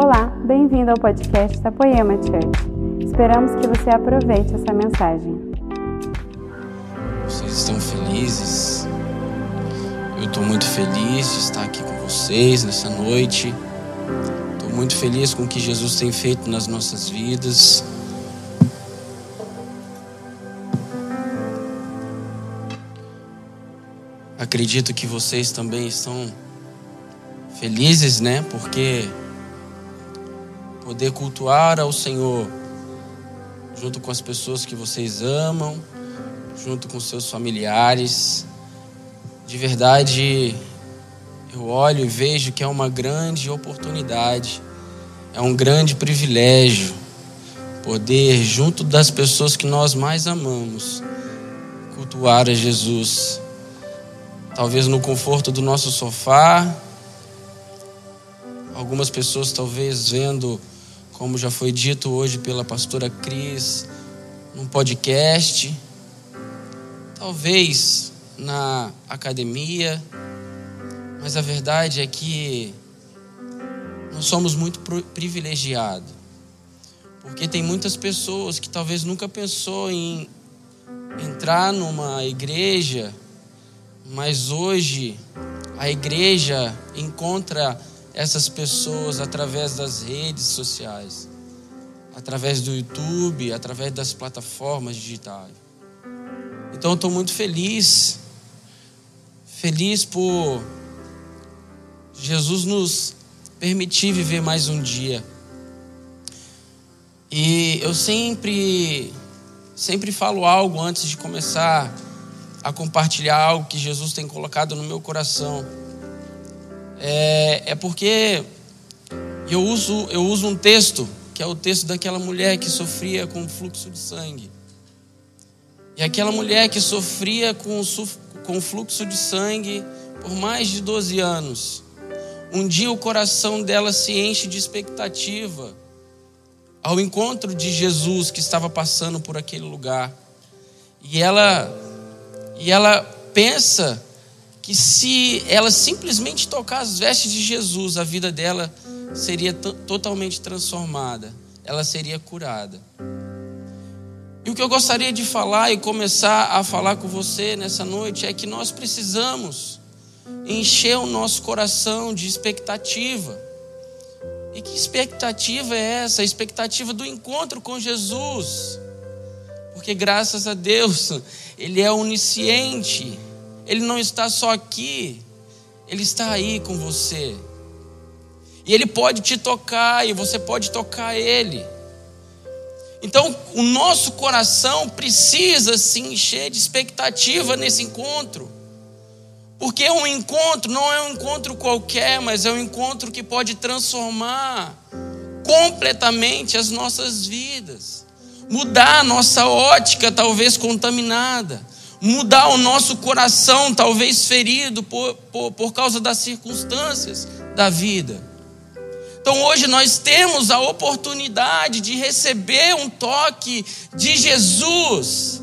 Olá, bem-vindo ao podcast da Poema Church. Esperamos que você aproveite essa mensagem. Vocês estão felizes? Eu estou muito feliz de estar aqui com vocês nessa noite. Estou muito feliz com o que Jesus tem feito nas nossas vidas. Acredito que vocês também estão felizes, né? Porque poder cultuar ao Senhor junto com as pessoas que vocês amam, junto com seus familiares. De verdade, eu olho e vejo que é uma grande oportunidade, é um grande privilégio poder, junto das pessoas que nós mais amamos, cultuar a Jesus talvez no conforto do nosso sofá. Algumas pessoas talvez vendo, como já foi dito hoje pela pastora Cris, num podcast. Talvez na academia. Mas a verdade é que nós somos muito privilegiados. Porque tem muitas pessoas que talvez nunca pensou em entrar numa igreja mas hoje a igreja encontra essas pessoas através das redes sociais, através do YouTube, através das plataformas digitais. Então eu estou muito feliz, feliz por Jesus nos permitir viver mais um dia. E eu sempre, sempre falo algo antes de começar a compartilhar algo que Jesus tem colocado no meu coração. É, é porque eu uso, eu uso um texto, que é o texto daquela mulher que sofria com fluxo de sangue. E aquela mulher que sofria com, com fluxo de sangue por mais de 12 anos. Um dia o coração dela se enche de expectativa ao encontro de Jesus que estava passando por aquele lugar. E ela e ela pensa que se ela simplesmente tocar as vestes de Jesus, a vida dela seria totalmente transformada, ela seria curada. E o que eu gostaria de falar e começar a falar com você nessa noite é que nós precisamos encher o nosso coração de expectativa. E que expectativa é essa? A expectativa do encontro com Jesus. Porque graças a Deus, Ele é onisciente. Ele não está só aqui, Ele está aí com você. E Ele pode te tocar e você pode tocar Ele. Então, o nosso coração precisa se encher de expectativa nesse encontro. Porque um encontro não é um encontro qualquer, mas é um encontro que pode transformar completamente as nossas vidas mudar a nossa ótica, talvez contaminada, mudar o nosso coração, talvez ferido por, por, por causa das circunstâncias da vida. Então hoje nós temos a oportunidade de receber um toque de Jesus.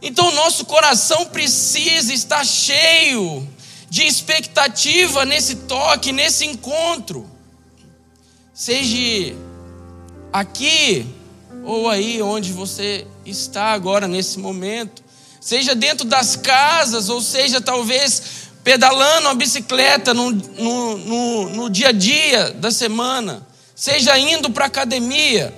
Então nosso coração precisa estar cheio de expectativa nesse toque, nesse encontro. Seja aqui ou aí onde você está agora nesse momento, seja dentro das casas, ou seja, talvez pedalando a bicicleta no, no, no, no dia a dia da semana, seja indo para a academia.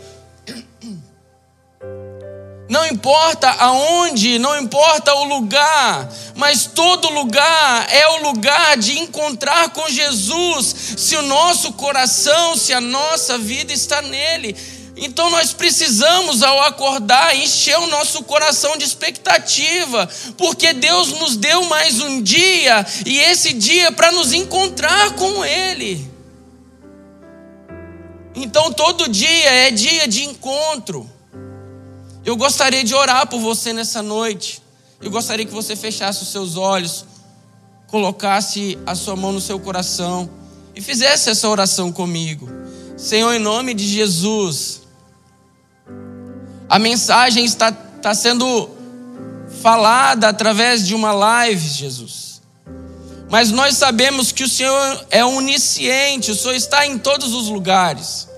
Não importa aonde, não importa o lugar, mas todo lugar é o lugar de encontrar com Jesus, se o nosso coração, se a nossa vida está nele. Então nós precisamos, ao acordar, encher o nosso coração de expectativa, porque Deus nos deu mais um dia e esse dia para nos encontrar com Ele. Então todo dia é dia de encontro. Eu gostaria de orar por você nessa noite. Eu gostaria que você fechasse os seus olhos, colocasse a sua mão no seu coração e fizesse essa oração comigo. Senhor, em nome de Jesus. A mensagem está, está sendo falada através de uma live, Jesus. mas nós sabemos que o Senhor é onisciente, o Senhor está em todos os lugares.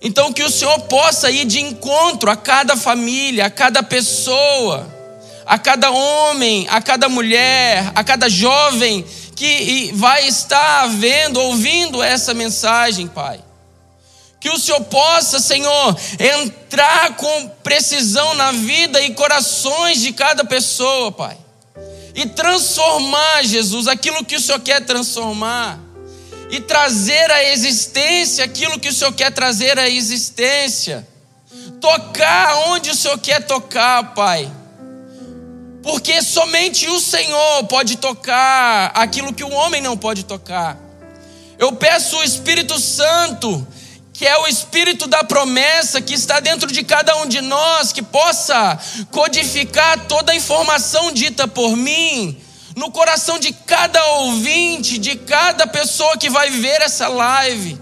Então, que o Senhor possa ir de encontro a cada família, a cada pessoa, a cada homem, a cada mulher, a cada jovem que vai estar vendo, ouvindo essa mensagem, Pai. Que o Senhor possa, Senhor, entrar com precisão na vida e corações de cada pessoa, Pai. E transformar, Jesus, aquilo que o Senhor quer transformar, e trazer à existência aquilo que o Senhor quer trazer à existência, tocar onde o Senhor quer tocar, Pai, porque somente o Senhor pode tocar aquilo que o homem não pode tocar. Eu peço o Espírito Santo que é o espírito da promessa que está dentro de cada um de nós, que possa codificar toda a informação dita por mim no coração de cada ouvinte, de cada pessoa que vai ver essa live,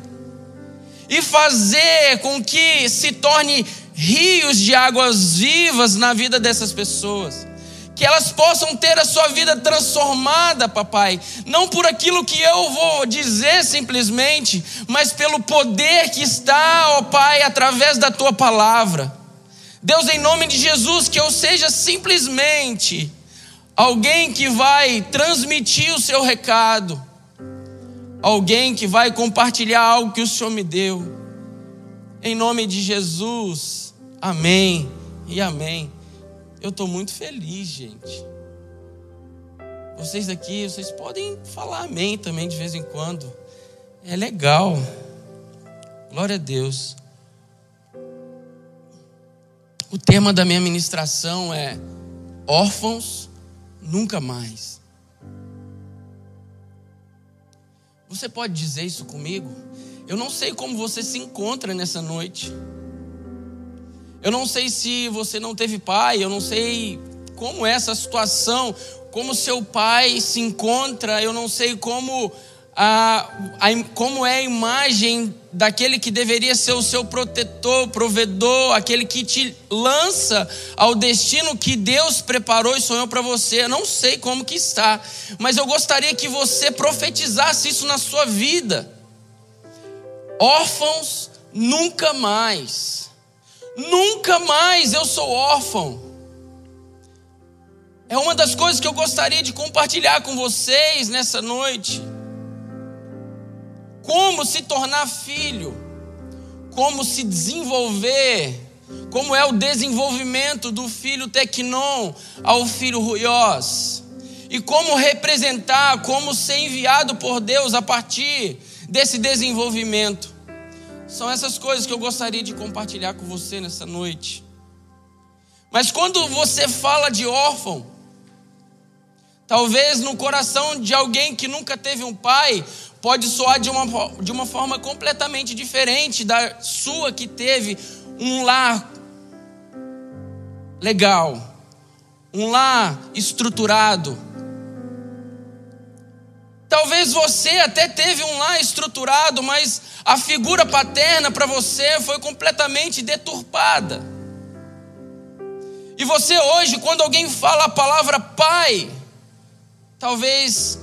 e fazer com que se torne rios de águas vivas na vida dessas pessoas que elas possam ter a sua vida transformada, papai, não por aquilo que eu vou dizer simplesmente, mas pelo poder que está, ó Pai, através da tua palavra. Deus, em nome de Jesus, que eu seja simplesmente alguém que vai transmitir o seu recado, alguém que vai compartilhar algo que o Senhor me deu. Em nome de Jesus, amém e amém. Eu estou muito feliz, gente. Vocês aqui, vocês podem falar amém também de vez em quando. É legal. Glória a Deus. O tema da minha ministração é órfãos nunca mais. Você pode dizer isso comigo? Eu não sei como você se encontra nessa noite. Eu não sei se você não teve pai, eu não sei como é essa situação, como seu pai se encontra, eu não sei como, a, a, como é a imagem daquele que deveria ser o seu protetor, provedor, aquele que te lança ao destino que Deus preparou e sonhou para você. Eu não sei como que está, mas eu gostaria que você profetizasse isso na sua vida. Órfãos nunca mais. Nunca mais eu sou órfão. É uma das coisas que eu gostaria de compartilhar com vocês nessa noite. Como se tornar filho, como se desenvolver, como é o desenvolvimento do filho Tecnon ao filho Ruiós, e como representar, como ser enviado por Deus a partir desse desenvolvimento. São essas coisas que eu gostaria de compartilhar com você nessa noite. Mas quando você fala de órfão, talvez no coração de alguém que nunca teve um pai, pode soar de uma, de uma forma completamente diferente da sua que teve um lar legal, um lar estruturado. Talvez você até teve um lar estruturado, mas a figura paterna para você foi completamente deturpada. E você hoje, quando alguém fala a palavra pai, talvez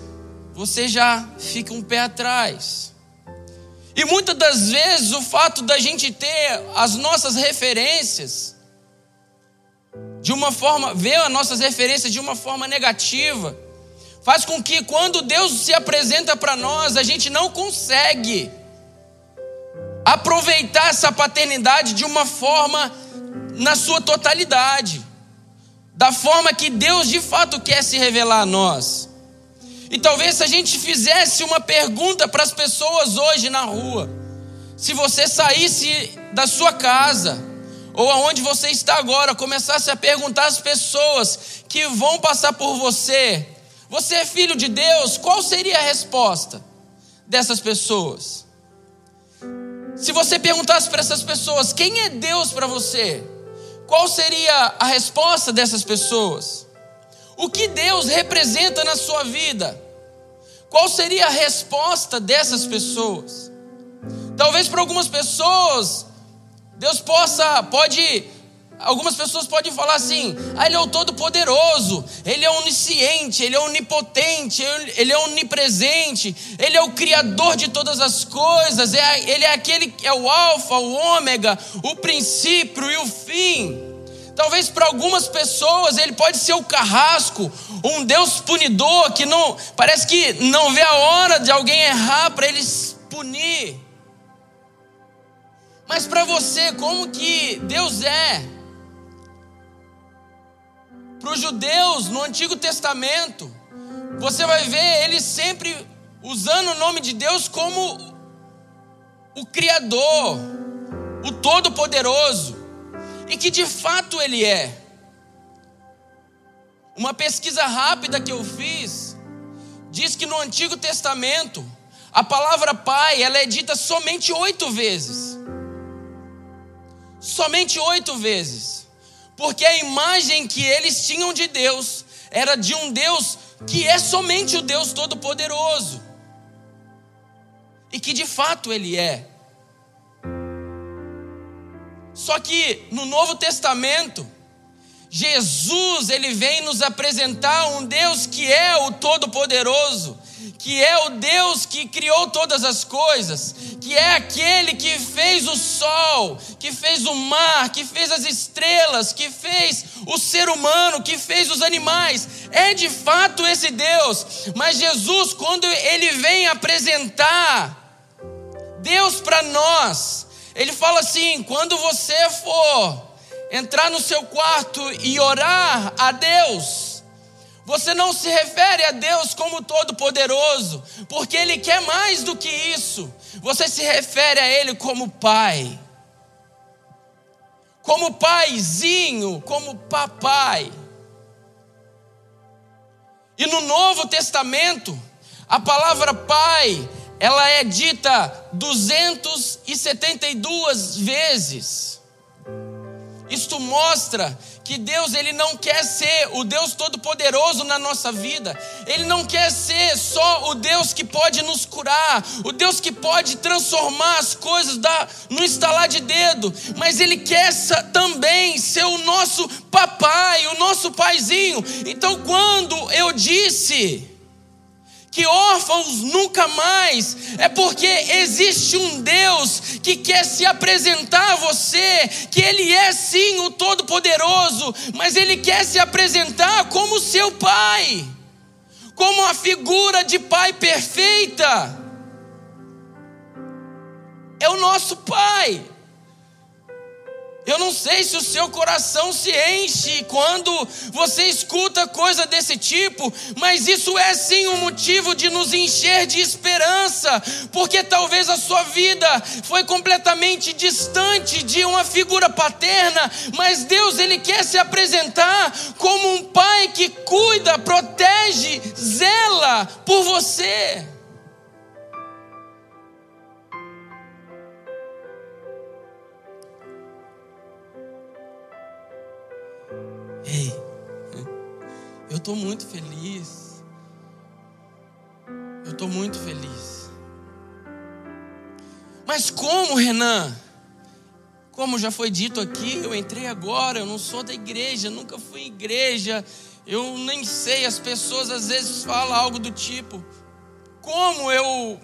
você já fique um pé atrás. E muitas das vezes o fato da gente ter as nossas referências de uma forma, ver as nossas referências de uma forma negativa, faz com que quando Deus se apresenta para nós, a gente não consegue aproveitar essa paternidade de uma forma na sua totalidade, da forma que Deus de fato quer se revelar a nós. E talvez se a gente fizesse uma pergunta para as pessoas hoje na rua, se você saísse da sua casa, ou aonde você está agora, começasse a perguntar às pessoas que vão passar por você: você é filho de Deus? Qual seria a resposta dessas pessoas? Se você perguntasse para essas pessoas quem é Deus para você, qual seria a resposta dessas pessoas? O que Deus representa na sua vida? Qual seria a resposta dessas pessoas? Talvez para algumas pessoas Deus possa pode Algumas pessoas podem falar assim: ah, ele é o Todo-Poderoso, ele é onisciente, ele é onipotente, ele é onipresente, ele é o Criador de todas as coisas, é, ele é aquele que é o Alfa, o Ômega, o princípio e o fim. Talvez para algumas pessoas ele pode ser o carrasco, um Deus punidor que não parece que não vê a hora de alguém errar para eles punir. Mas para você, como que Deus é? Para os judeus no Antigo Testamento, você vai ver eles sempre usando o nome de Deus como o Criador, o Todo-Poderoso, e que de fato Ele é. Uma pesquisa rápida que eu fiz diz que no Antigo Testamento a palavra Pai ela é dita somente oito vezes. Somente oito vezes porque a imagem que eles tinham de Deus era de um Deus que é somente o Deus Todo-Poderoso, e que de fato Ele é. Só que no Novo Testamento, Jesus ele vem nos apresentar um Deus que é o Todo-Poderoso, que é o Deus que criou todas as coisas, que é aquele que fez o sol, que fez o mar, que fez as estrelas, que fez o ser humano, que fez os animais. É de fato esse Deus. Mas Jesus, quando ele vem apresentar Deus para nós, ele fala assim: quando você for entrar no seu quarto e orar a Deus, você não se refere a Deus como Todo-Poderoso, porque Ele quer mais do que isso. Você se refere a Ele como Pai, como paizinho, como papai. E no Novo Testamento, a palavra Pai, ela é dita 272 vezes. Isto mostra que Deus ele não quer ser o Deus todo-poderoso na nossa vida. Ele não quer ser só o Deus que pode nos curar, o Deus que pode transformar as coisas da, no estalar de dedo, mas ele quer também ser o nosso papai, o nosso paizinho. Então quando eu disse que órfãos nunca mais, é porque existe um Deus que quer se apresentar a você, que Ele é sim o Todo-Poderoso, mas Ele quer se apresentar como seu Pai, como a figura de Pai perfeita. É o nosso Pai. Eu não sei se o seu coração se enche quando você escuta coisa desse tipo, mas isso é sim um motivo de nos encher de esperança, porque talvez a sua vida foi completamente distante de uma figura paterna, mas Deus ele quer se apresentar como um pai que cuida, protege, zela por você. Eu estou muito feliz. Eu estou muito feliz. Mas como, Renan? Como já foi dito aqui, eu entrei agora, eu não sou da igreja, nunca fui igreja, eu nem sei, as pessoas às vezes falam algo do tipo: como eu,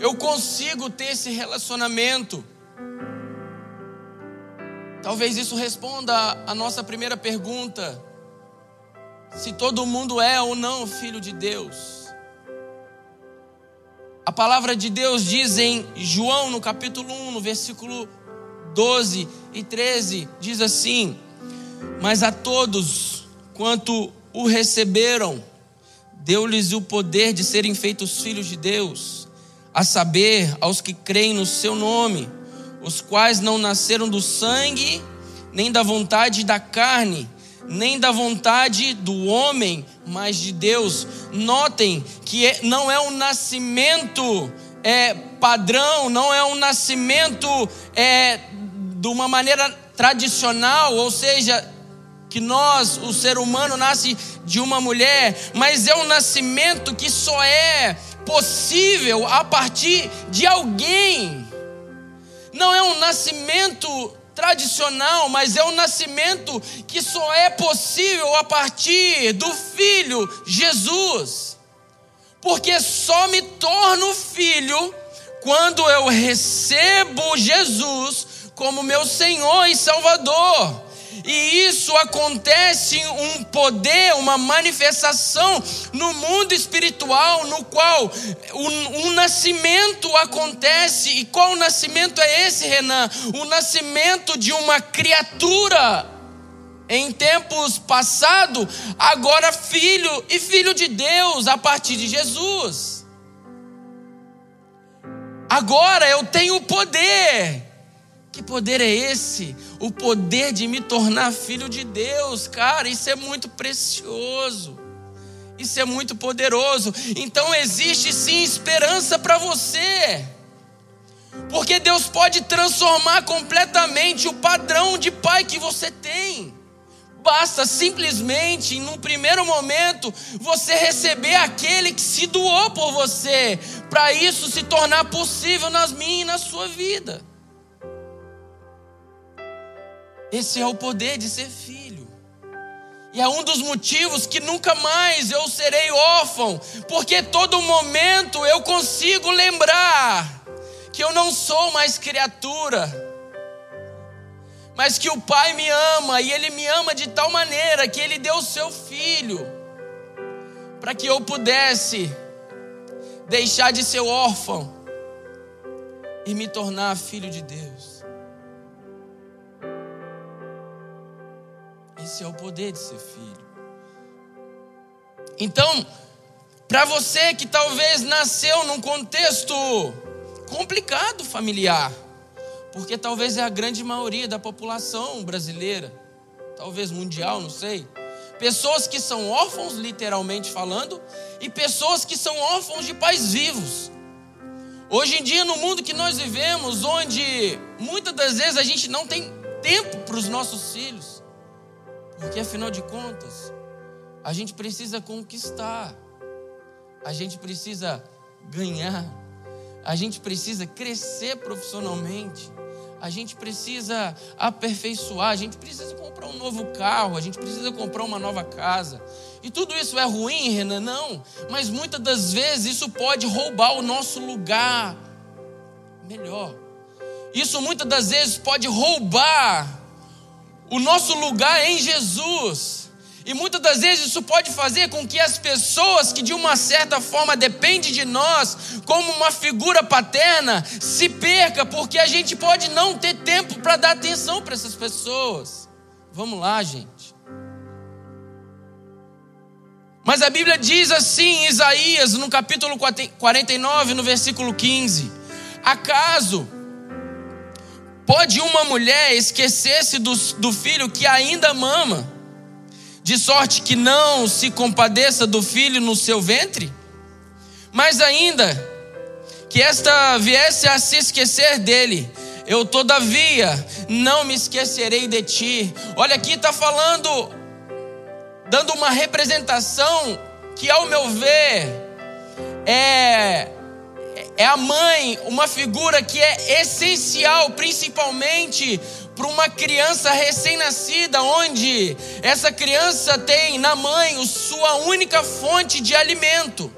eu consigo ter esse relacionamento? Talvez isso responda a nossa primeira pergunta: se todo mundo é ou não filho de Deus. A palavra de Deus diz em João, no capítulo 1, no versículo 12 e 13, diz assim: Mas a todos quanto o receberam, deu-lhes o poder de serem feitos filhos de Deus, a saber, aos que creem no seu nome os quais não nasceram do sangue, nem da vontade da carne, nem da vontade do homem, mas de Deus. Notem que é, não é um nascimento é, padrão, não é um nascimento é, de uma maneira tradicional, ou seja, que nós, o ser humano, nasce de uma mulher, mas é um nascimento que só é possível a partir de alguém não é um nascimento tradicional, mas é um nascimento que só é possível a partir do Filho Jesus. Porque só me torno filho quando eu recebo Jesus como meu Senhor e Salvador. E isso acontece um poder, uma manifestação no mundo espiritual, no qual um, um nascimento acontece. E qual nascimento é esse, Renan? O nascimento de uma criatura em tempos passados, agora filho e filho de Deus a partir de Jesus. Agora eu tenho poder. Que poder é esse? O poder de me tornar filho de Deus, cara, isso é muito precioso. Isso é muito poderoso. Então existe sim esperança para você. Porque Deus pode transformar completamente o padrão de pai que você tem. Basta simplesmente, num primeiro momento, você receber aquele que se doou por você, para isso se tornar possível nas minhas e na sua vida. Esse é o poder de ser filho. E é um dos motivos que nunca mais eu serei órfão, porque todo momento eu consigo lembrar que eu não sou mais criatura mas que o Pai me ama e Ele me ama de tal maneira que Ele deu o seu filho para que eu pudesse deixar de ser órfão e me tornar filho de Deus. Esse é o poder de ser filho. Então, para você que talvez nasceu num contexto complicado familiar, porque talvez é a grande maioria da população brasileira, talvez mundial, não sei. Pessoas que são órfãos, literalmente falando, e pessoas que são órfãos de pais vivos. Hoje em dia, no mundo que nós vivemos, onde muitas das vezes a gente não tem tempo para os nossos filhos, porque afinal de contas, a gente precisa conquistar, a gente precisa ganhar, a gente precisa crescer profissionalmente. A gente precisa aperfeiçoar, a gente precisa comprar um novo carro, a gente precisa comprar uma nova casa. E tudo isso é ruim, Renan? Não, mas muitas das vezes isso pode roubar o nosso lugar. Melhor. Isso muitas das vezes pode roubar o nosso lugar em Jesus. E muitas das vezes isso pode fazer com que as pessoas que de uma certa forma dependem de nós, como uma figura paterna, se perca, porque a gente pode não ter tempo para dar atenção para essas pessoas. Vamos lá, gente. Mas a Bíblia diz assim em Isaías, no capítulo 49, no versículo 15: Acaso pode uma mulher esquecer-se do, do filho que ainda mama? de sorte que não se compadeça do filho no seu ventre? Mas ainda que esta viesse a se esquecer dele, eu todavia não me esquecerei de ti. Olha aqui está falando, dando uma representação que, ao meu ver, é é a mãe, uma figura que é essencial, principalmente para uma criança recém-nascida, onde essa criança tem na mãe sua única fonte de alimento.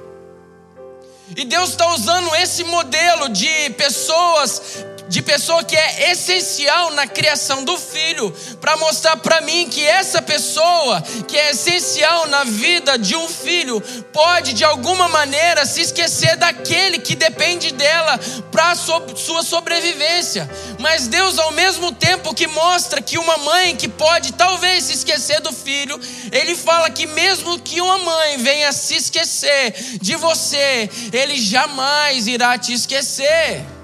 E Deus está usando esse modelo de pessoas de pessoa que é essencial na criação do filho, para mostrar para mim que essa pessoa que é essencial na vida de um filho pode de alguma maneira se esquecer daquele que depende dela para sua sobrevivência. Mas Deus, ao mesmo tempo que mostra que uma mãe que pode talvez se esquecer do filho, ele fala que mesmo que uma mãe venha se esquecer de você, ele jamais irá te esquecer.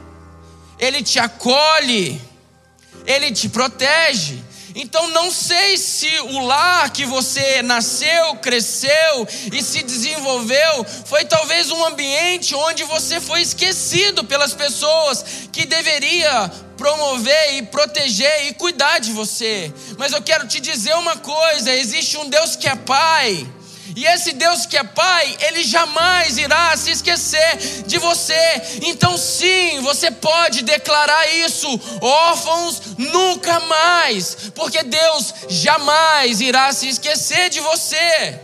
Ele te acolhe, ele te protege. Então não sei se o lar que você nasceu, cresceu e se desenvolveu foi talvez um ambiente onde você foi esquecido pelas pessoas que deveria promover e proteger e cuidar de você. Mas eu quero te dizer uma coisa, existe um Deus que é pai E esse Deus que é Pai, Ele jamais irá se esquecer de você. Então, sim, você pode declarar isso: órfãos nunca mais, porque Deus jamais irá se esquecer de você.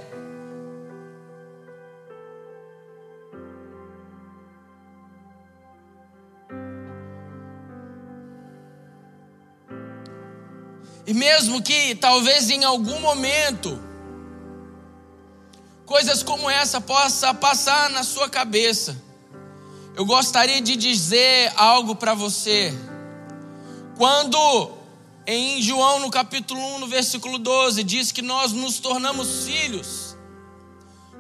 E mesmo que talvez em algum momento coisas como essa possa passar na sua cabeça. Eu gostaria de dizer algo para você. Quando em João no capítulo 1, no versículo 12, diz que nós nos tornamos filhos,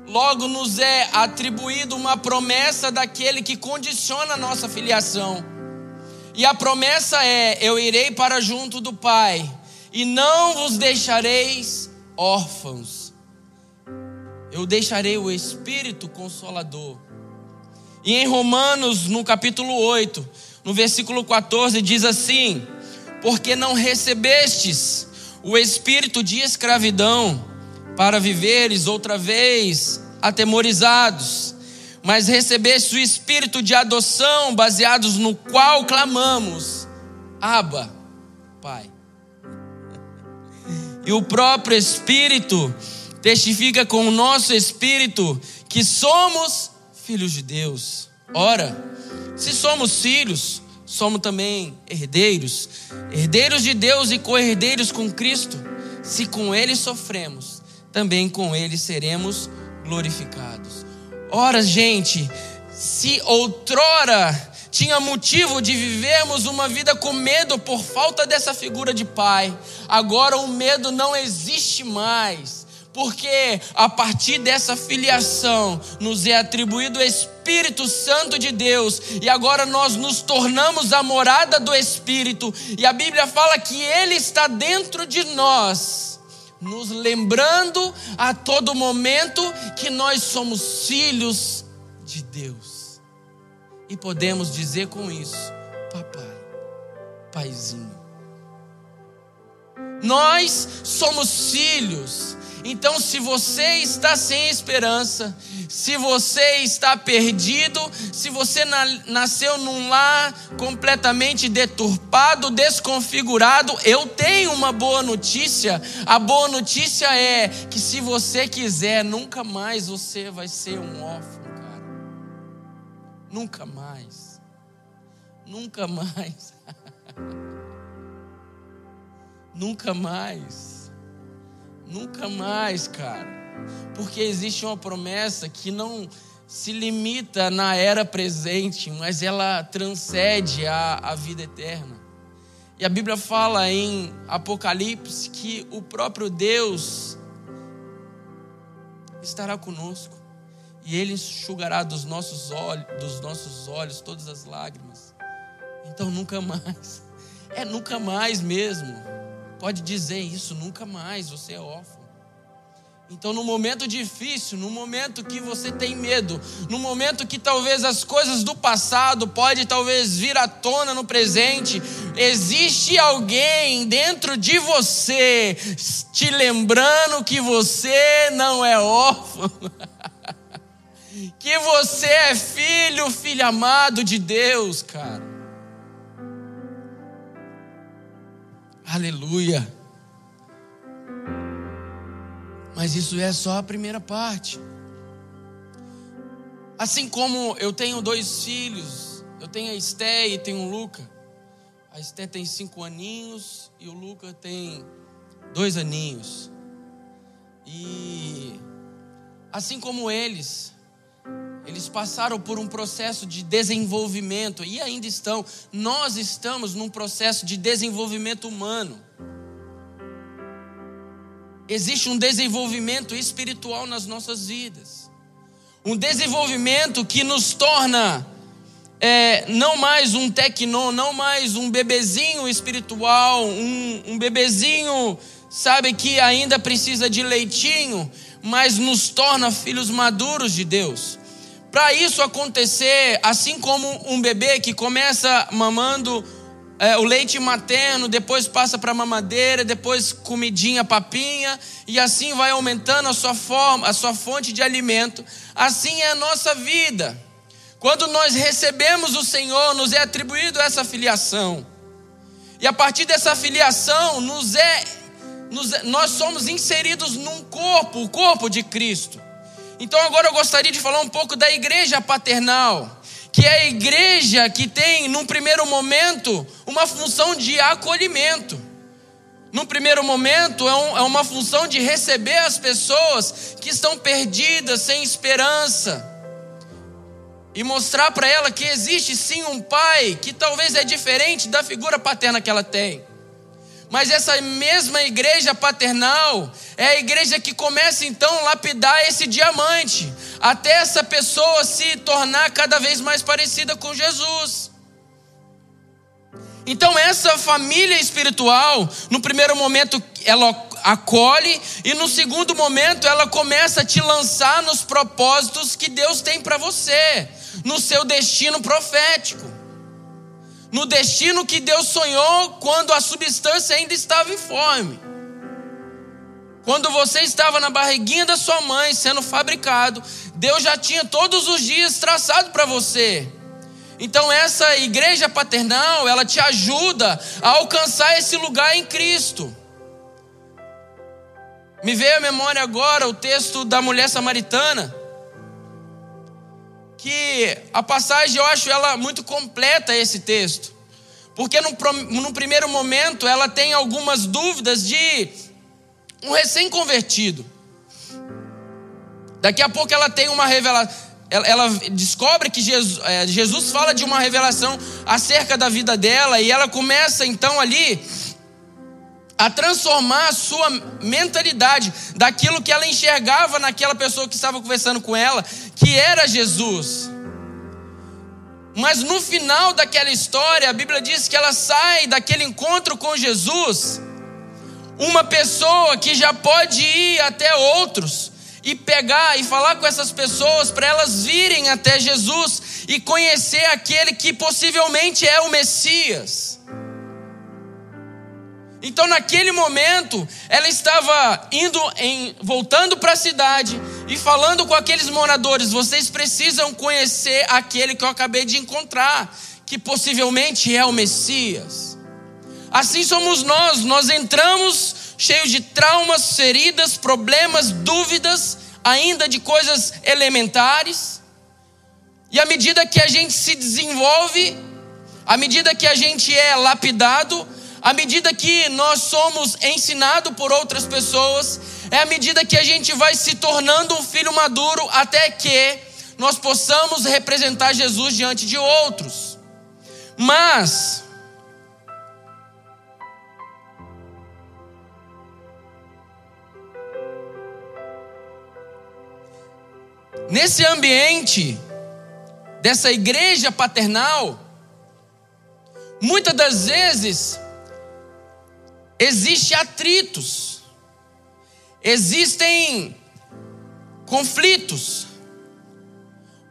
logo nos é atribuído uma promessa daquele que condiciona a nossa filiação. E a promessa é: eu irei para junto do Pai, e não vos deixareis órfãos eu deixarei o Espírito Consolador. E em Romanos, no capítulo 8, no versículo 14, diz assim: Porque não recebestes o espírito de escravidão para viveres outra vez atemorizados, mas recebeste o espírito de adoção, baseados no qual clamamos: Abba, Pai. E o próprio Espírito testifica com o nosso espírito que somos filhos de Deus. Ora, se somos filhos, somos também herdeiros, herdeiros de Deus e co-herdeiros com Cristo. Se com Ele sofremos, também com Ele seremos glorificados. Ora, gente, se outrora tinha motivo de vivermos uma vida com medo por falta dessa figura de pai, agora o medo não existe mais porque a partir dessa filiação nos é atribuído o Espírito Santo de Deus, e agora nós nos tornamos a morada do Espírito, e a Bíblia fala que Ele está dentro de nós, nos lembrando a todo momento que nós somos filhos de Deus, e podemos dizer com isso: Papai, Paizinho. Nós somos filhos então, se você está sem esperança, se você está perdido, se você nasceu num lar completamente deturpado, desconfigurado, eu tenho uma boa notícia. A boa notícia é que se você quiser, nunca mais você vai ser um órfão, cara. Nunca mais. Nunca mais. nunca mais. Nunca mais, cara. Porque existe uma promessa que não se limita na era presente, mas ela transcende a, a vida eterna. E a Bíblia fala em Apocalipse que o próprio Deus estará conosco e Ele enxugará dos nossos olhos, dos nossos olhos todas as lágrimas. Então nunca mais. É nunca mais mesmo pode dizer isso nunca mais, você é órfão. Então, no momento difícil, no momento que você tem medo, no momento que talvez as coisas do passado pode talvez vir à tona no presente, existe alguém dentro de você te lembrando que você não é órfão. que você é filho, filho amado de Deus, cara. Aleluia. Mas isso é só a primeira parte. Assim como eu tenho dois filhos, eu tenho a Esté e tenho o Luca. A Esté tem cinco aninhos e o Luca tem dois aninhos. E assim como eles, eles passaram por um processo de desenvolvimento e ainda estão. Nós estamos num processo de desenvolvimento humano. Existe um desenvolvimento espiritual nas nossas vidas. Um desenvolvimento que nos torna é, não mais um tecnon, não mais um bebezinho espiritual, um, um bebezinho, sabe, que ainda precisa de leitinho, mas nos torna filhos maduros de Deus. Para isso acontecer, assim como um bebê que começa mamando é, o leite materno, depois passa para mamadeira, depois comidinha, papinha, e assim vai aumentando a sua forma, a sua fonte de alimento. Assim é a nossa vida. Quando nós recebemos o Senhor, nos é atribuído essa filiação. E a partir dessa filiação, nos é, nos, é, nós somos inseridos num corpo, o corpo de Cristo. Então agora eu gostaria de falar um pouco da igreja paternal, que é a igreja que tem, num primeiro momento, uma função de acolhimento. Num primeiro momento, é, um, é uma função de receber as pessoas que estão perdidas, sem esperança e mostrar para ela que existe sim um pai que talvez é diferente da figura paterna que ela tem. Mas essa mesma igreja paternal é a igreja que começa então a lapidar esse diamante, até essa pessoa se tornar cada vez mais parecida com Jesus. Então, essa família espiritual, no primeiro momento, ela acolhe, e no segundo momento, ela começa a te lançar nos propósitos que Deus tem para você no seu destino profético, no destino que Deus sonhou quando a substância ainda estava informe. Quando você estava na barriguinha da sua mãe sendo fabricado, Deus já tinha todos os dias traçado para você. Então essa igreja paternal, ela te ajuda a alcançar esse lugar em Cristo. Me veio à memória agora o texto da mulher samaritana que a passagem eu acho ela muito completa esse texto. Porque no, primeiro momento ela tem algumas dúvidas de um recém-convertido. Daqui a pouco ela tem uma revelação. Ela, descobre que Jesus, é, Jesus fala de uma revelação acerca da vida dela e ela começa então ali a transformar a sua mentalidade daquilo que ela enxergava naquela pessoa que estava conversando com ela, que era Jesus. Mas no final daquela história, a Bíblia diz que ela sai daquele encontro com Jesus, uma pessoa que já pode ir até outros e pegar e falar com essas pessoas para elas virem até Jesus e conhecer aquele que possivelmente é o Messias. Então, naquele momento, ela estava indo em, voltando para a cidade e falando com aqueles moradores: vocês precisam conhecer aquele que eu acabei de encontrar, que possivelmente é o Messias. Assim somos nós, nós entramos cheios de traumas, feridas, problemas, dúvidas, ainda de coisas elementares. E à medida que a gente se desenvolve, à medida que a gente é lapidado, à medida que nós somos ensinados por outras pessoas, é à medida que a gente vai se tornando um filho maduro até que nós possamos representar Jesus diante de outros. Mas nesse ambiente dessa igreja paternal, muitas das vezes Existem atritos, existem conflitos,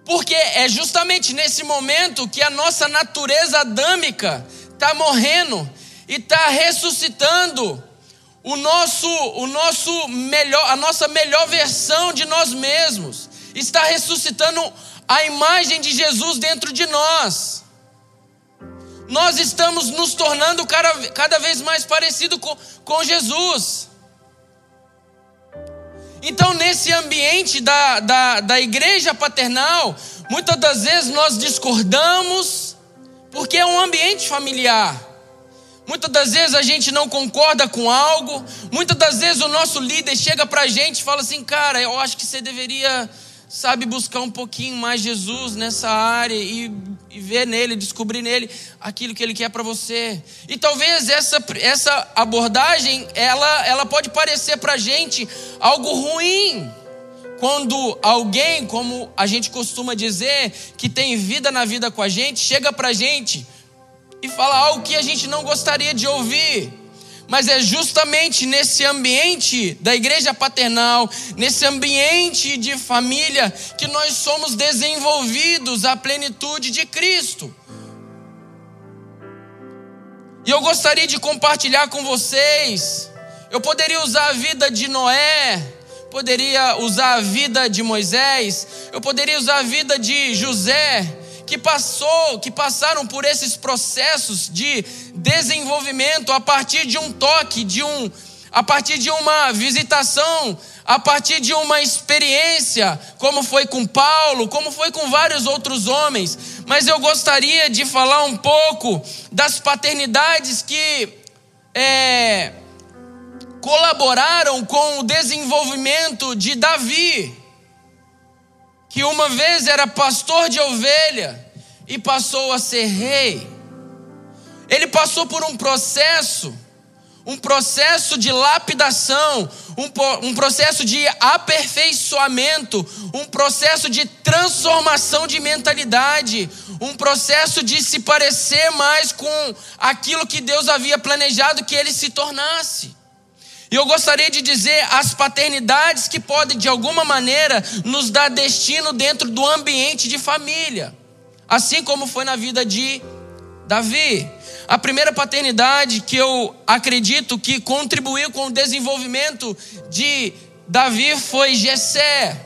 porque é justamente nesse momento que a nossa natureza adâmica está morrendo e está ressuscitando o nosso, o nosso melhor, a nossa melhor versão de nós mesmos. Está ressuscitando a imagem de Jesus dentro de nós nós estamos nos tornando cada, cada vez mais parecido com, com Jesus. Então, nesse ambiente da, da, da igreja paternal, muitas das vezes nós discordamos, porque é um ambiente familiar. Muitas das vezes a gente não concorda com algo, muitas das vezes o nosso líder chega para a gente e fala assim: cara, eu acho que você deveria sabe, buscar um pouquinho mais Jesus nessa área e, e ver nele, descobrir nele aquilo que ele quer para você. E talvez essa, essa abordagem, ela, ela pode parecer para a gente algo ruim. Quando alguém, como a gente costuma dizer, que tem vida na vida com a gente, chega para a gente e fala algo que a gente não gostaria de ouvir. Mas é justamente nesse ambiente da igreja paternal, nesse ambiente de família, que nós somos desenvolvidos à plenitude de Cristo. E eu gostaria de compartilhar com vocês. Eu poderia usar a vida de Noé, poderia usar a vida de Moisés, eu poderia usar a vida de José, que passou, que passaram por esses processos de desenvolvimento a partir de um toque, de um a partir de uma visitação, a partir de uma experiência, como foi com Paulo, como foi com vários outros homens. Mas eu gostaria de falar um pouco das paternidades que é, colaboraram com o desenvolvimento de Davi, que uma vez era pastor de ovelha e passou a ser rei. Ele passou por um processo um processo de lapidação, um, um, processo de aperfeiçoamento, um processo de transformação de mentalidade, um processo de se parecer mais com aquilo que Deus havia planejado que ele se tornasse. E eu gostaria de dizer as paternidades que podem, de alguma maneira, nos dar destino dentro do ambiente de família, assim como foi na vida de Davi. A primeira paternidade que eu acredito que contribuiu com o desenvolvimento de Davi foi Jessé.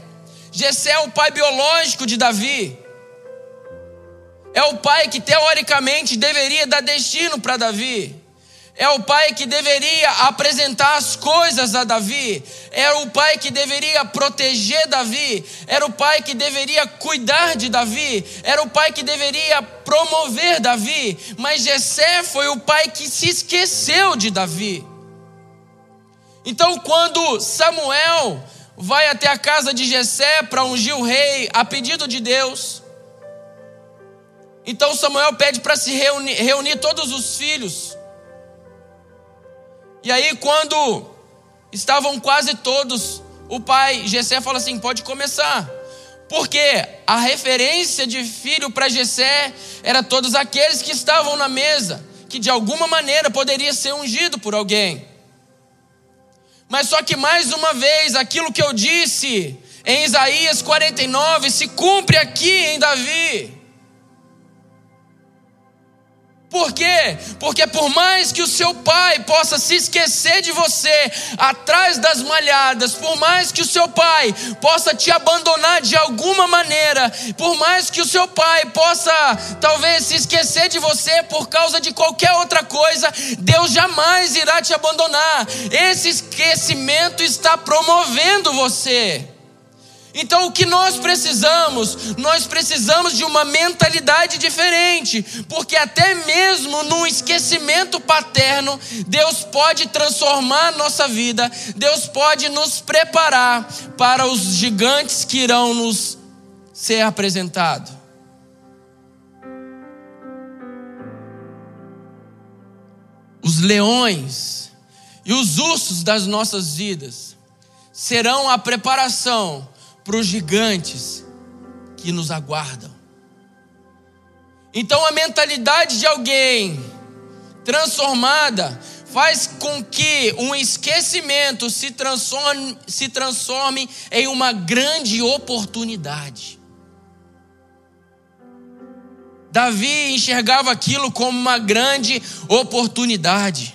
Jessé é o pai biológico de Davi. É o pai que teoricamente deveria dar destino para Davi. É o pai que deveria apresentar as coisas a Davi. Era o pai que deveria proteger Davi. Era o pai que deveria cuidar de Davi. Era o pai que deveria promover Davi. Mas Jessé foi o pai que se esqueceu de Davi. Então, quando Samuel vai até a casa de Jessé para ungir o rei a pedido de Deus, então Samuel pede para se reunir, reunir todos os filhos e aí, quando estavam quase todos, o pai Jessé fala assim: pode começar. Porque a referência de filho para Jessé era todos aqueles que estavam na mesa, que de alguma maneira poderia ser ungido por alguém. Mas só que mais uma vez, aquilo que eu disse em Isaías 49 se cumpre aqui em Davi. Por quê? Porque por mais que o seu pai possa se esquecer de você atrás das malhadas, por mais que o seu pai possa te abandonar de alguma maneira, por mais que o seu pai possa talvez se esquecer de você por causa de qualquer outra coisa, Deus jamais irá te abandonar. Esse esquecimento está promovendo você. Então, o que nós precisamos? Nós precisamos de uma mentalidade diferente, porque até mesmo no esquecimento paterno, Deus pode transformar a nossa vida, Deus pode nos preparar para os gigantes que irão nos ser apresentados. Os leões e os ursos das nossas vidas serão a preparação para os gigantes que nos aguardam. Então a mentalidade de alguém transformada faz com que um esquecimento se transforme, se transforme em uma grande oportunidade. Davi enxergava aquilo como uma grande oportunidade.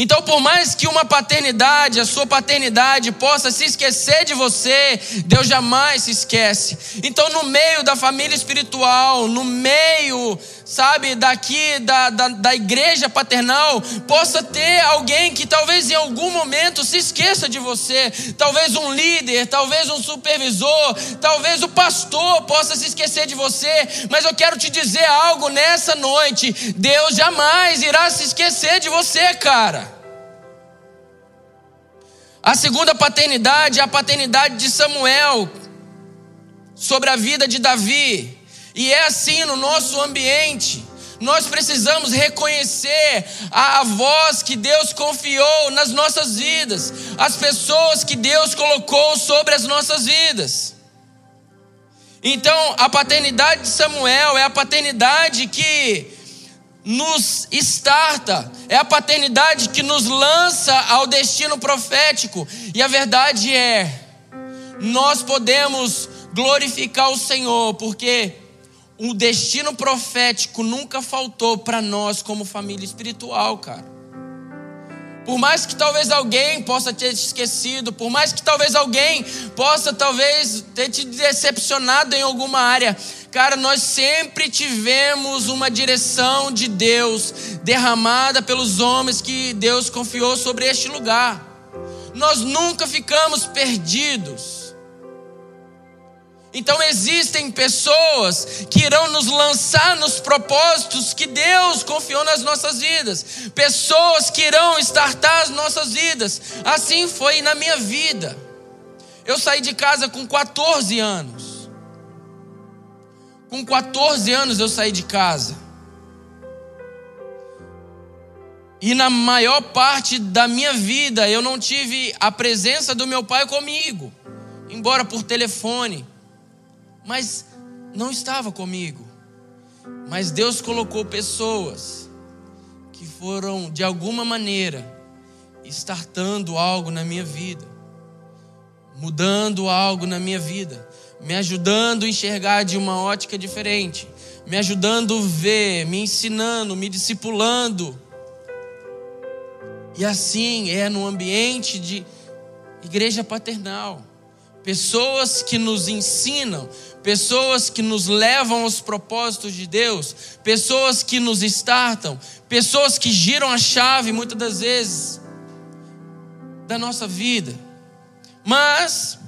Então, por mais que uma paternidade, a sua paternidade, possa se esquecer de você, Deus jamais se esquece. Então, no meio da família espiritual, no meio, sabe, daqui da, da, da igreja paternal, possa ter alguém que talvez em algum momento se esqueça de você. Talvez um líder, talvez um supervisor, talvez o pastor possa se esquecer de você. Mas eu quero te dizer algo nessa noite: Deus jamais irá se esquecer de você, cara. A segunda paternidade é a paternidade de Samuel sobre a vida de Davi. E é assim no nosso ambiente. Nós precisamos reconhecer a, a voz que Deus confiou nas nossas vidas, as pessoas que Deus colocou sobre as nossas vidas. Então, a paternidade de Samuel é a paternidade que nos starta, é a paternidade que nos lança ao destino profético. E a verdade é, nós podemos glorificar o Senhor, porque o destino profético nunca faltou para nós como família espiritual, cara. Por mais que talvez alguém possa ter te esquecido, por mais que talvez alguém possa talvez ter te decepcionado em alguma área, cara, nós sempre tivemos uma direção de Deus derramada pelos homens que Deus confiou sobre este lugar. Nós nunca ficamos perdidos. Então existem pessoas que irão nos lançar nos propósitos que Deus confiou nas nossas vidas, pessoas que irão estartar as nossas vidas. Assim foi na minha vida. Eu saí de casa com 14 anos. Com 14 anos eu saí de casa. E na maior parte da minha vida eu não tive a presença do meu pai comigo, embora por telefone mas não estava comigo. Mas Deus colocou pessoas que foram, de alguma maneira, startando algo na minha vida, mudando algo na minha vida, me ajudando a enxergar de uma ótica diferente, me ajudando a ver, me ensinando, me discipulando. E assim é no ambiente de igreja paternal. Pessoas que nos ensinam, pessoas que nos levam aos propósitos de Deus, pessoas que nos startam, pessoas que giram a chave muitas das vezes da nossa vida. Mas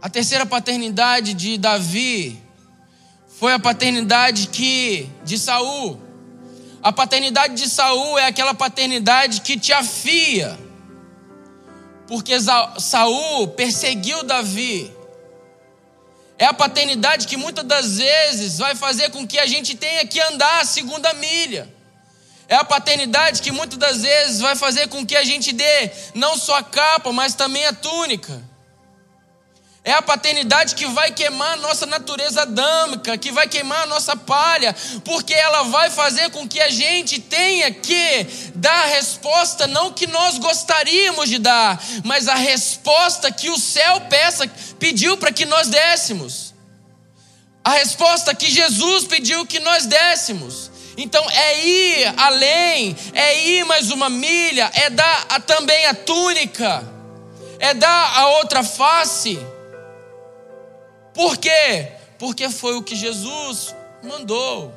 a terceira paternidade de Davi foi a paternidade que de Saul. A paternidade de Saul é aquela paternidade que te afia porque Saul perseguiu Davi. É a paternidade que muitas das vezes vai fazer com que a gente tenha que andar a segunda milha. É a paternidade que muitas das vezes vai fazer com que a gente dê não só a capa, mas também a túnica. É a paternidade que vai queimar a nossa natureza adâmica, que vai queimar a nossa palha, porque ela vai fazer com que a gente tenha que dar a resposta não que nós gostaríamos de dar, mas a resposta que o céu peça, pediu para que nós dessemos. A resposta que Jesus pediu que nós dessemos. Então é ir além, é ir mais uma milha, é dar a, também a túnica, é dar a outra face. Por quê? Porque foi o que Jesus mandou.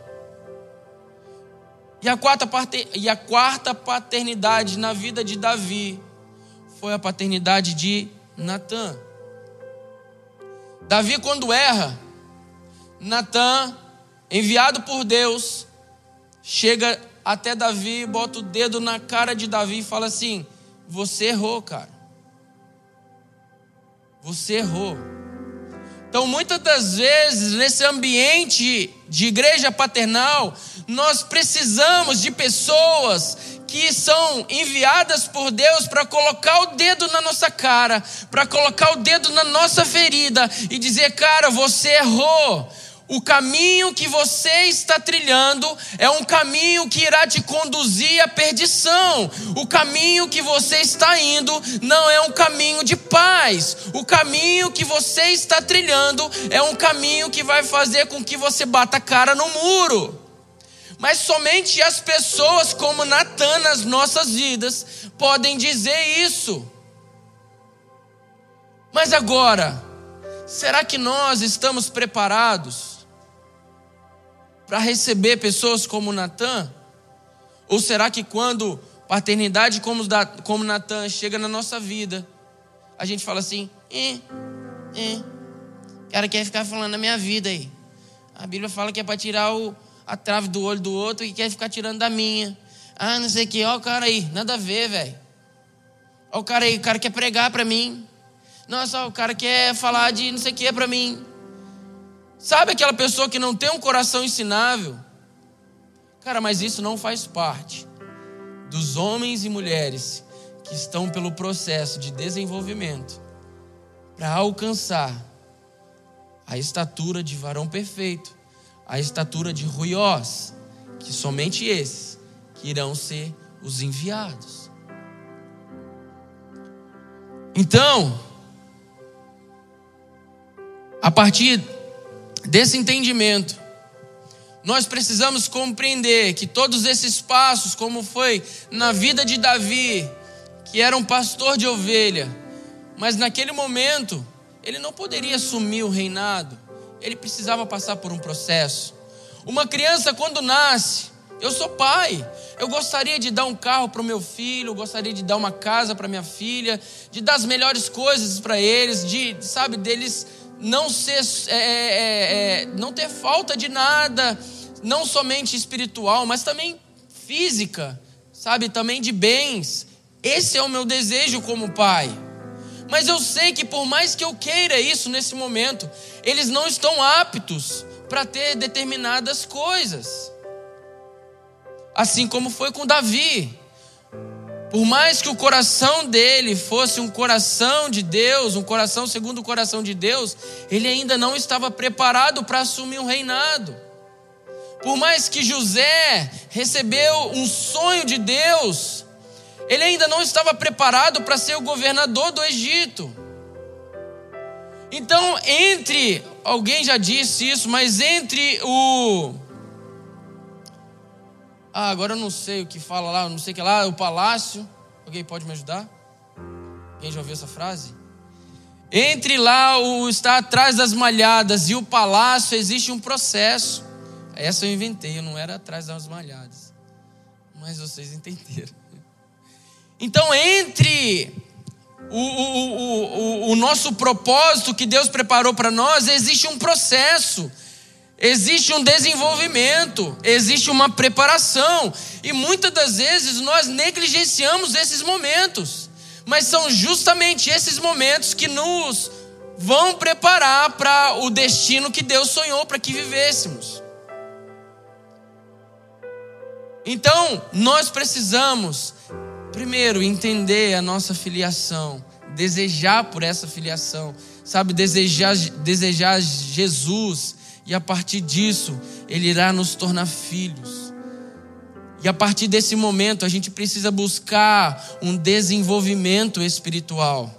E a quarta, e a quarta paternidade na vida de Davi foi a paternidade de Natã. Davi, quando erra, Natã, enviado por Deus, chega até Davi, bota o dedo na cara de Davi e fala assim: Você errou, cara. Você errou. Então, muitas das vezes, nesse ambiente de igreja paternal, nós precisamos de pessoas que são enviadas por Deus para colocar o dedo na nossa cara, para colocar o dedo na nossa ferida e dizer: cara, você errou, o caminho que você está trilhando é um caminho que irá te conduzir à perdição. O caminho que você está indo não é um caminho de paz. O caminho que você está trilhando é um caminho que vai fazer com que você bata a cara no muro. Mas somente as pessoas como Natan nas nossas vidas podem dizer isso. Mas agora, será que nós estamos preparados? Para receber pessoas como Natan? Ou será que quando paternidade como, da, como Natan chega na nossa vida, a gente fala assim, eh, eh, o cara quer ficar falando na minha vida aí. A Bíblia fala que é para tirar o, a trave do olho do outro e quer ficar tirando da minha. Ah, não sei o que, ó o cara aí, nada a ver, velho. Ó o cara aí, o cara quer pregar para mim. Nossa, o cara quer falar de não sei o que para mim. Sabe aquela pessoa que não tem um coração ensinável? Cara, mas isso não faz parte dos homens e mulheres que estão pelo processo de desenvolvimento para alcançar a estatura de varão perfeito, a estatura de ruiós, que somente esses que irão ser os enviados. Então, a partir desse entendimento, nós precisamos compreender que todos esses passos, como foi na vida de Davi, que era um pastor de ovelha, mas naquele momento ele não poderia assumir o reinado, ele precisava passar por um processo. Uma criança, quando nasce, eu sou pai, eu gostaria de dar um carro para o meu filho, gostaria de dar uma casa para minha filha, de dar as melhores coisas para eles, de, sabe, deles não ser, é, é, é, é, não ter falta de nada, não somente espiritual, mas também física, sabe, também de bens. Esse é o meu desejo como pai. Mas eu sei que por mais que eu queira isso nesse momento, eles não estão aptos para ter determinadas coisas. Assim como foi com Davi. Por mais que o coração dele fosse um coração de Deus, um coração segundo o coração de Deus, ele ainda não estava preparado para assumir um reinado. Por mais que José recebeu um sonho de Deus, ele ainda não estava preparado para ser o governador do Egito. Então, entre, alguém já disse isso, mas entre o. Ah, agora eu não sei o que fala lá, não sei o que lá, o palácio. Alguém pode me ajudar? Alguém já ouviu essa frase? Entre lá o estar atrás das malhadas e o palácio existe um processo. Essa eu inventei, eu não era atrás das malhadas. Mas vocês entenderam. Então, entre o, o, o, o nosso propósito que Deus preparou para nós, existe um processo, existe um desenvolvimento, existe uma preparação. E muitas das vezes nós negligenciamos esses momentos, mas são justamente esses momentos que nos vão preparar para o destino que Deus sonhou para que vivêssemos. Então, nós precisamos primeiro, entender a nossa filiação, desejar por essa filiação, sabe, desejar, desejar Jesus, e a partir disso, Ele irá nos tornar filhos. E a partir desse momento, a gente precisa buscar um desenvolvimento espiritual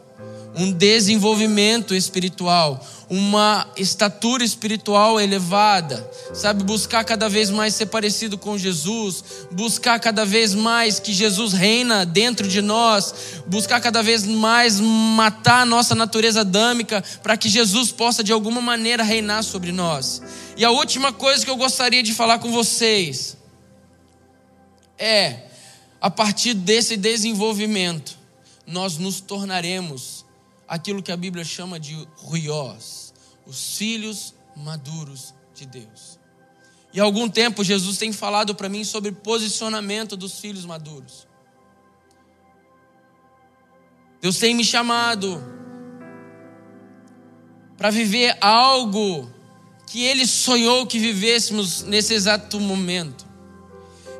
um desenvolvimento espiritual, uma estatura espiritual elevada, sabe? Buscar cada vez mais ser parecido com Jesus, buscar cada vez mais que Jesus reina dentro de nós, buscar cada vez mais matar a nossa natureza adâmica para que Jesus possa de alguma maneira reinar sobre nós. E a última coisa que eu gostaria de falar com vocês é, a partir desse desenvolvimento, nós nos tornaremos aquilo que a Bíblia chama de ruiós, os filhos maduros de Deus. E há algum tempo Jesus tem falado para mim sobre posicionamento dos filhos maduros. Deus tem me chamado para viver algo que Ele sonhou que vivêssemos nesse exato momento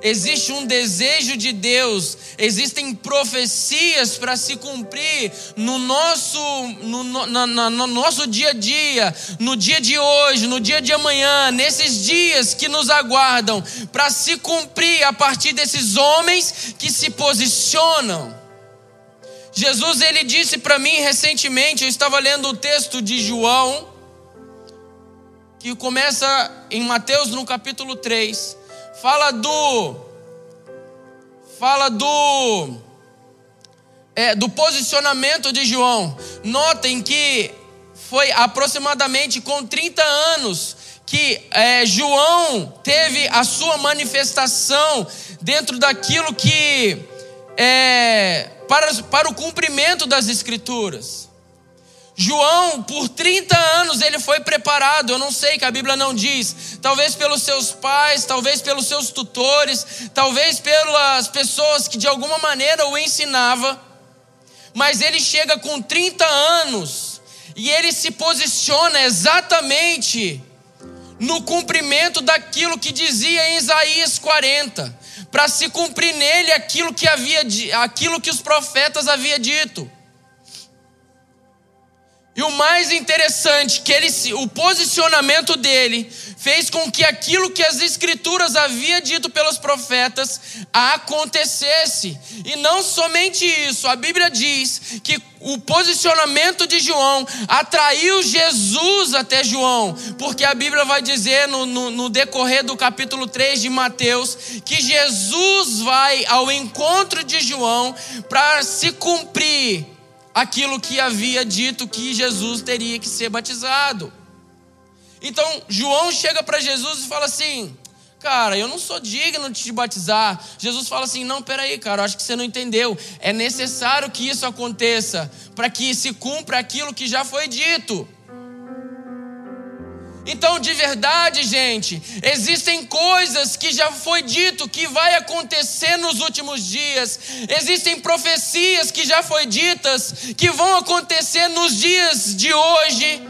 existe um desejo de Deus, existem profecias para se cumprir no nosso, no, no, no, no, nosso dia a dia, no dia de hoje, no dia de amanhã, nesses dias que nos aguardam, para se cumprir a partir desses homens que se posicionam. Jesus ele disse para mim recentemente, eu estava lendo o texto de João, que começa em Mateus no capítulo 3 fala do fala do é, do posicionamento de João. Notem que foi aproximadamente com 30 anos que é, João teve a sua manifestação dentro daquilo que é, para, para o cumprimento das escrituras. João, por 30 anos, ele foi preparado. Eu não sei que a Bíblia não diz. Talvez pelos seus pais, talvez pelos seus tutores, talvez pelas pessoas que de alguma maneira o ensinava. Mas ele chega com 30 anos e ele se posiciona exatamente no cumprimento daquilo que dizia em Isaías 40, para se cumprir nele aquilo que havia aquilo que os profetas haviam dito. E o mais interessante que ele o posicionamento dele fez com que aquilo que as Escrituras havia dito pelos profetas acontecesse. E não somente isso, a Bíblia diz que o posicionamento de João atraiu Jesus até João, porque a Bíblia vai dizer no, no, no, decorrer do capítulo 3 de Mateus que Jesus vai ao encontro de João para se cumprir aquilo que havia dito que Jesus teria que ser batizado. Então João chega para Jesus e fala assim: Cara, eu não sou digno de te batizar. Jesus fala assim: Não, peraí, cara, acho que você não entendeu. É necessário que isso aconteça para que se cumpra aquilo que já foi dito. Então, de verdade, gente, existem coisas que já foi dito que vai acontecer nos últimos dias. Existem profecias que já foi ditas que vão acontecer nos dias de hoje.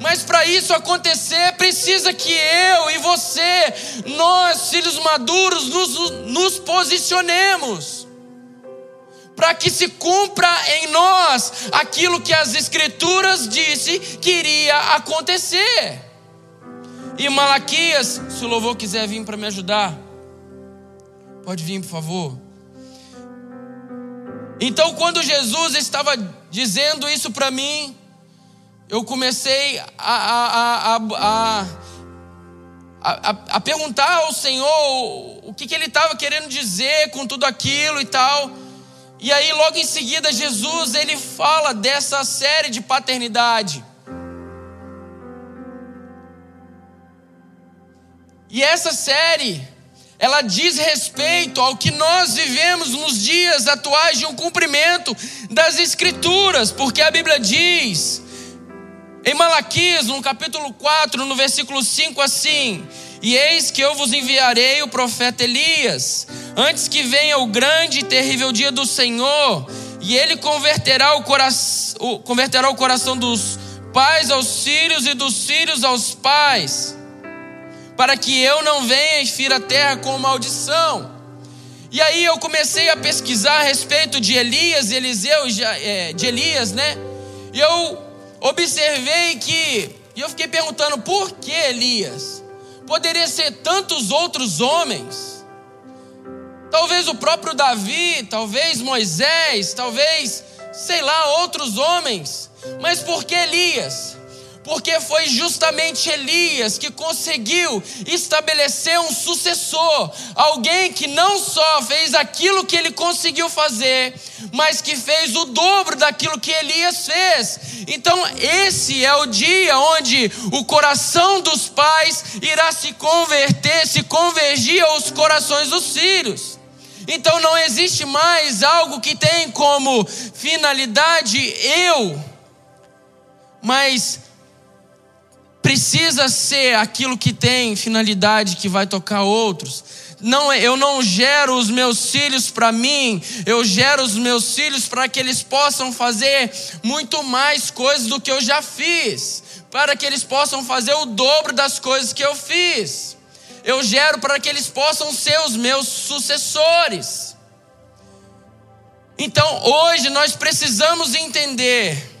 Mas para isso acontecer, precisa que eu e você, nós, filhos maduros, nos, nos posicionemos. Para que se cumpra em nós aquilo que as Escrituras disse que iria acontecer. E Malaquias, se o louvor quiser vir para me ajudar, pode vir, por favor. Então, quando Jesus estava dizendo isso para mim, eu comecei a, a, a, a, perguntar ao Senhor o que, que ele estava querendo dizer com tudo aquilo e tal. E aí, logo em seguida, Jesus ele fala dessa série de paternidade. E essa série, ela diz respeito ao que nós vivemos nos dias atuais de um cumprimento das Escrituras, porque a Bíblia diz, em Malaquias, no capítulo 4, no versículo 5, assim: E eis que eu vos enviarei o profeta Elias, antes que venha o grande e terrível dia do Senhor, e ele converterá o, coração, converterá o coração dos pais aos filhos e dos filhos aos pais para que eu não venha e fira a terra com maldição. E aí eu comecei a pesquisar a respeito de Elias, Eliseu, é, de Elias, né? E eu observei que, e eu fiquei perguntando por que Elias? Poderia ser tantos outros homens. Talvez o próprio Davi, talvez Moisés, talvez, sei lá, outros homens. Mas por que Elias? Porque foi justamente Elias que conseguiu estabelecer um sucessor, alguém que não só fez aquilo que ele conseguiu fazer, mas que fez o dobro daquilo que Elias fez. Então, esse é o dia onde o coração dos pais irá se converter, se convergir aos corações dos filhos. Então, não existe mais algo que tem como finalidade eu, mas precisa ser aquilo que tem finalidade que vai tocar outros. Não, eu não gero os meus filhos para mim, eu gero os meus filhos para que eles possam fazer muito mais coisas do que eu já fiz, para que eles possam fazer o dobro das coisas que eu fiz. Eu gero para que eles possam ser os meus sucessores. Então, hoje nós precisamos entender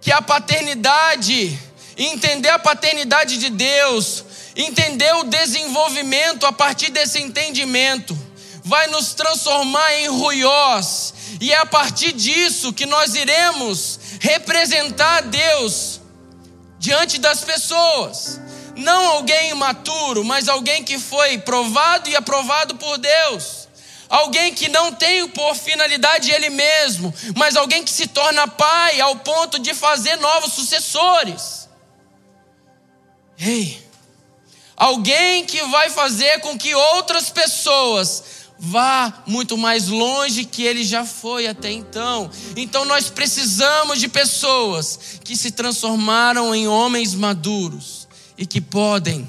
que a paternidade, entender a paternidade de Deus, entender o desenvolvimento a partir desse entendimento, vai nos transformar em ruiós, e é a partir disso que nós iremos representar Deus diante das pessoas. Não alguém imaturo, mas alguém que foi provado e aprovado por Deus alguém que não tem por finalidade ele mesmo, mas alguém que se torna pai ao ponto de fazer novos sucessores. Ei, alguém que vai fazer com que outras pessoas vá muito mais longe que ele já foi até então. Então nós precisamos de pessoas que se transformaram em homens maduros e que podem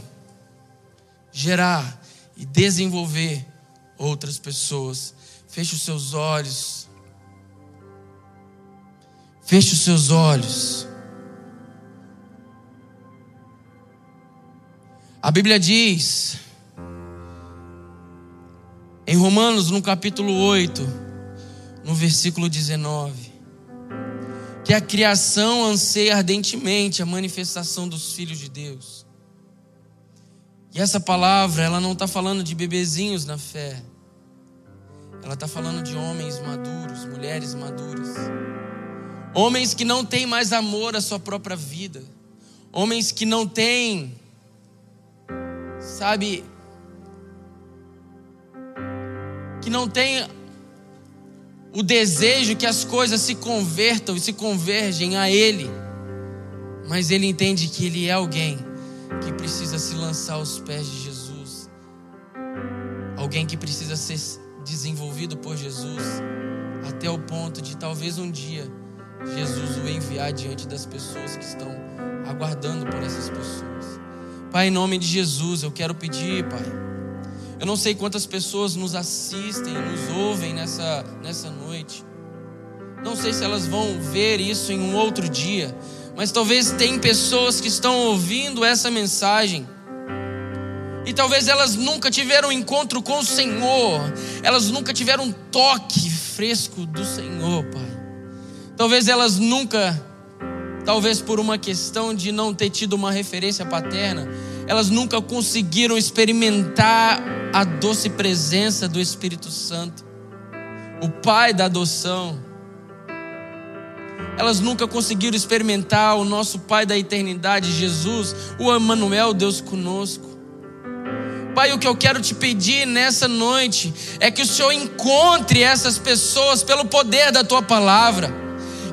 gerar e desenvolver outras pessoas. Feche os seus olhos. Feche os seus olhos. A Bíblia diz, em Romanos, no capítulo 8, no versículo 19, que a criação anseia ardentemente a manifestação dos filhos de Deus. E essa palavra, ela não está falando de bebezinhos na fé. Ela está falando de homens maduros, mulheres maduras. Homens que não têm mais amor à sua própria vida. Homens que não têm, sabe, que não têm o desejo que as coisas se convertam e se convergem a Ele. Mas ele entende que ele é alguém que precisa se lançar aos pés de Jesus. Alguém que precisa ser desenvolvido por Jesus até o ponto de talvez um dia Jesus o enviar diante das pessoas que estão aguardando por essas pessoas. Pai, em nome de Jesus, eu quero pedir, Pai. Eu não sei quantas pessoas nos assistem, nos ouvem nessa, nessa noite. Não sei se elas vão ver isso em um outro dia, mas talvez tem pessoas que estão ouvindo essa mensagem e talvez elas nunca tiveram um encontro com o Senhor, elas nunca tiveram um toque fresco do Senhor, Pai. Talvez elas nunca, talvez por uma questão de não ter tido uma referência paterna, elas nunca conseguiram experimentar a doce presença do Espírito Santo, o Pai da adoção. Elas nunca conseguiram experimentar o nosso Pai da eternidade, Jesus, o Emmanuel, Deus conosco. Pai, o que eu quero te pedir nessa noite é que o Senhor encontre essas pessoas pelo poder da tua palavra.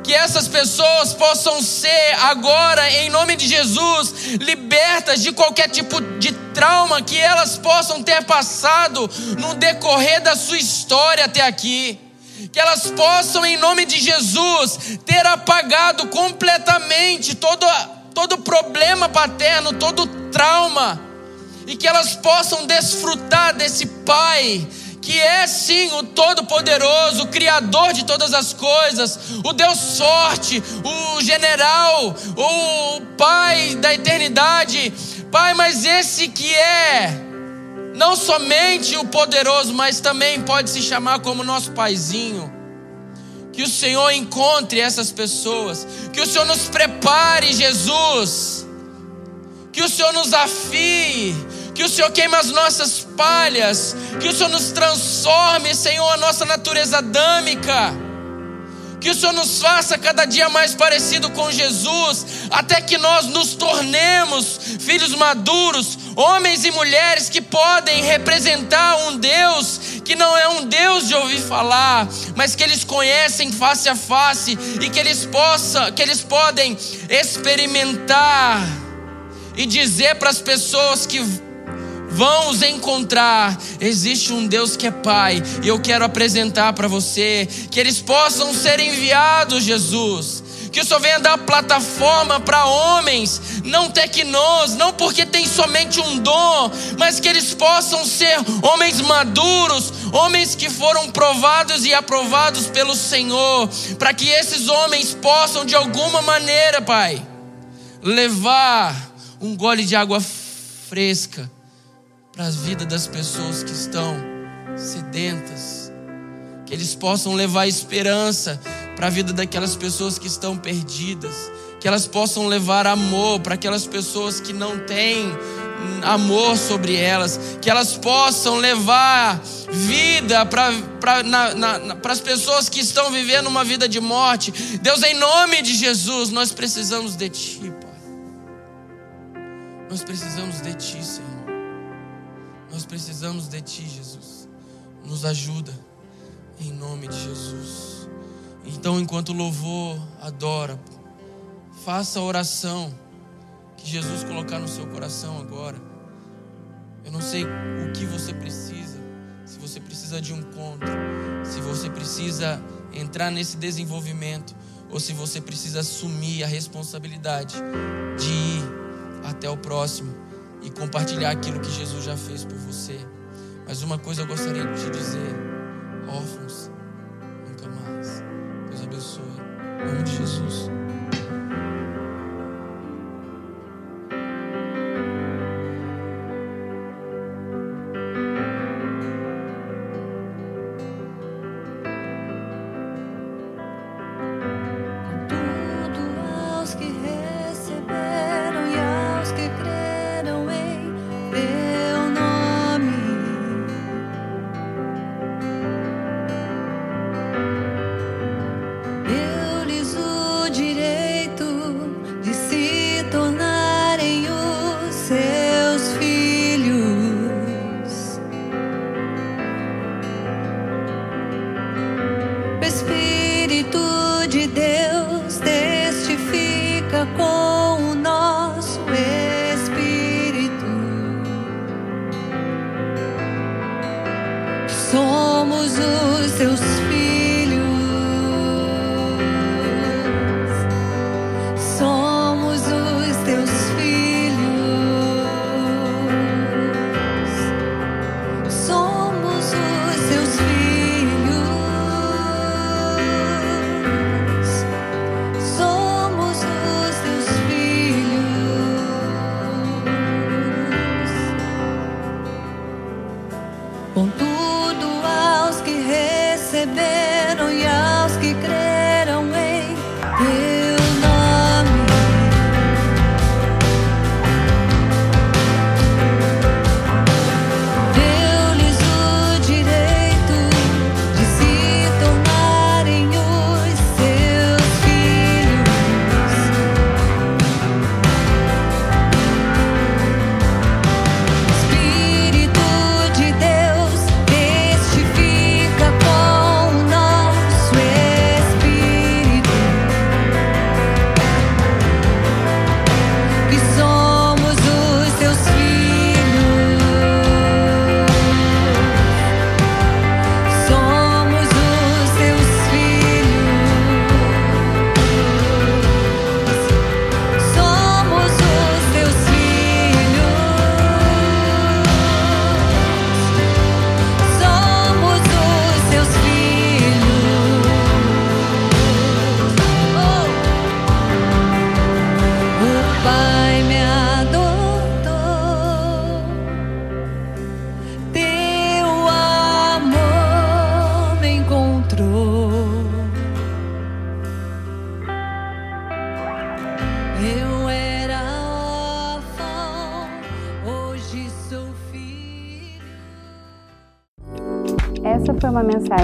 Que essas pessoas possam ser agora, em nome de Jesus, libertas de qualquer tipo de trauma que elas possam ter passado no decorrer da sua história até aqui que elas possam, em nome de Jesus, ter apagado completamente todo, todo problema paterno, todo trauma, e que elas possam desfrutar desse Pai que é sim o Todo-Poderoso, o Criador de todas as coisas, o Deus forte, o general, o Pai da eternidade. Pai, mas esse que é não somente o poderoso, mas também pode se chamar como nosso paizinho. Que o Senhor encontre essas pessoas, que o Senhor nos prepare, Jesus. Que o Senhor nos afie, que o Senhor queime as nossas palhas, que o Senhor nos transforme, Senhor, a nossa natureza adâmica que o Senhor nos faça cada dia mais parecido com Jesus, até que nós nos tornemos filhos maduros, homens e mulheres que podem representar um Deus que não é um Deus de ouvir falar, mas que eles conhecem face a face e que eles possam, que eles podem experimentar e dizer para as pessoas que vão os encontrar. Existe um Deus que é Pai, e eu quero apresentar para você que eles possam ser enviados, Jesus. Que Senhor venha dar plataforma para homens, não tecnos, não porque tem somente um dom, mas que eles possam ser homens maduros, homens que foram provados e aprovados pelo Senhor, para que esses homens possam de alguma maneira, Pai, levar um gole de água fresca para a vida das pessoas que estão sedentas, que eles possam levar esperança para a vida daquelas pessoas que estão perdidas, que elas possam levar amor para aquelas pessoas que não têm amor sobre elas, que elas possam levar vida para pra, as pessoas que estão vivendo uma vida de morte. Deus, em nome de Jesus, nós precisamos de Ti, Pai. Nós precisamos de Ti, Senhor. Nós precisamos de Ti, Jesus. Nos ajuda, em nome de Jesus. Então, enquanto louvor adora, faça a oração que Jesus colocar no seu coração agora. Eu não sei o que você precisa, se você precisa de um encontro, se você precisa entrar nesse desenvolvimento, ou se você precisa assumir a responsabilidade de ir até o próximo e compartilhar aquilo que Jesus já fez por você. Mas uma coisa eu gostaria de te dizer: órfãos, Jesus.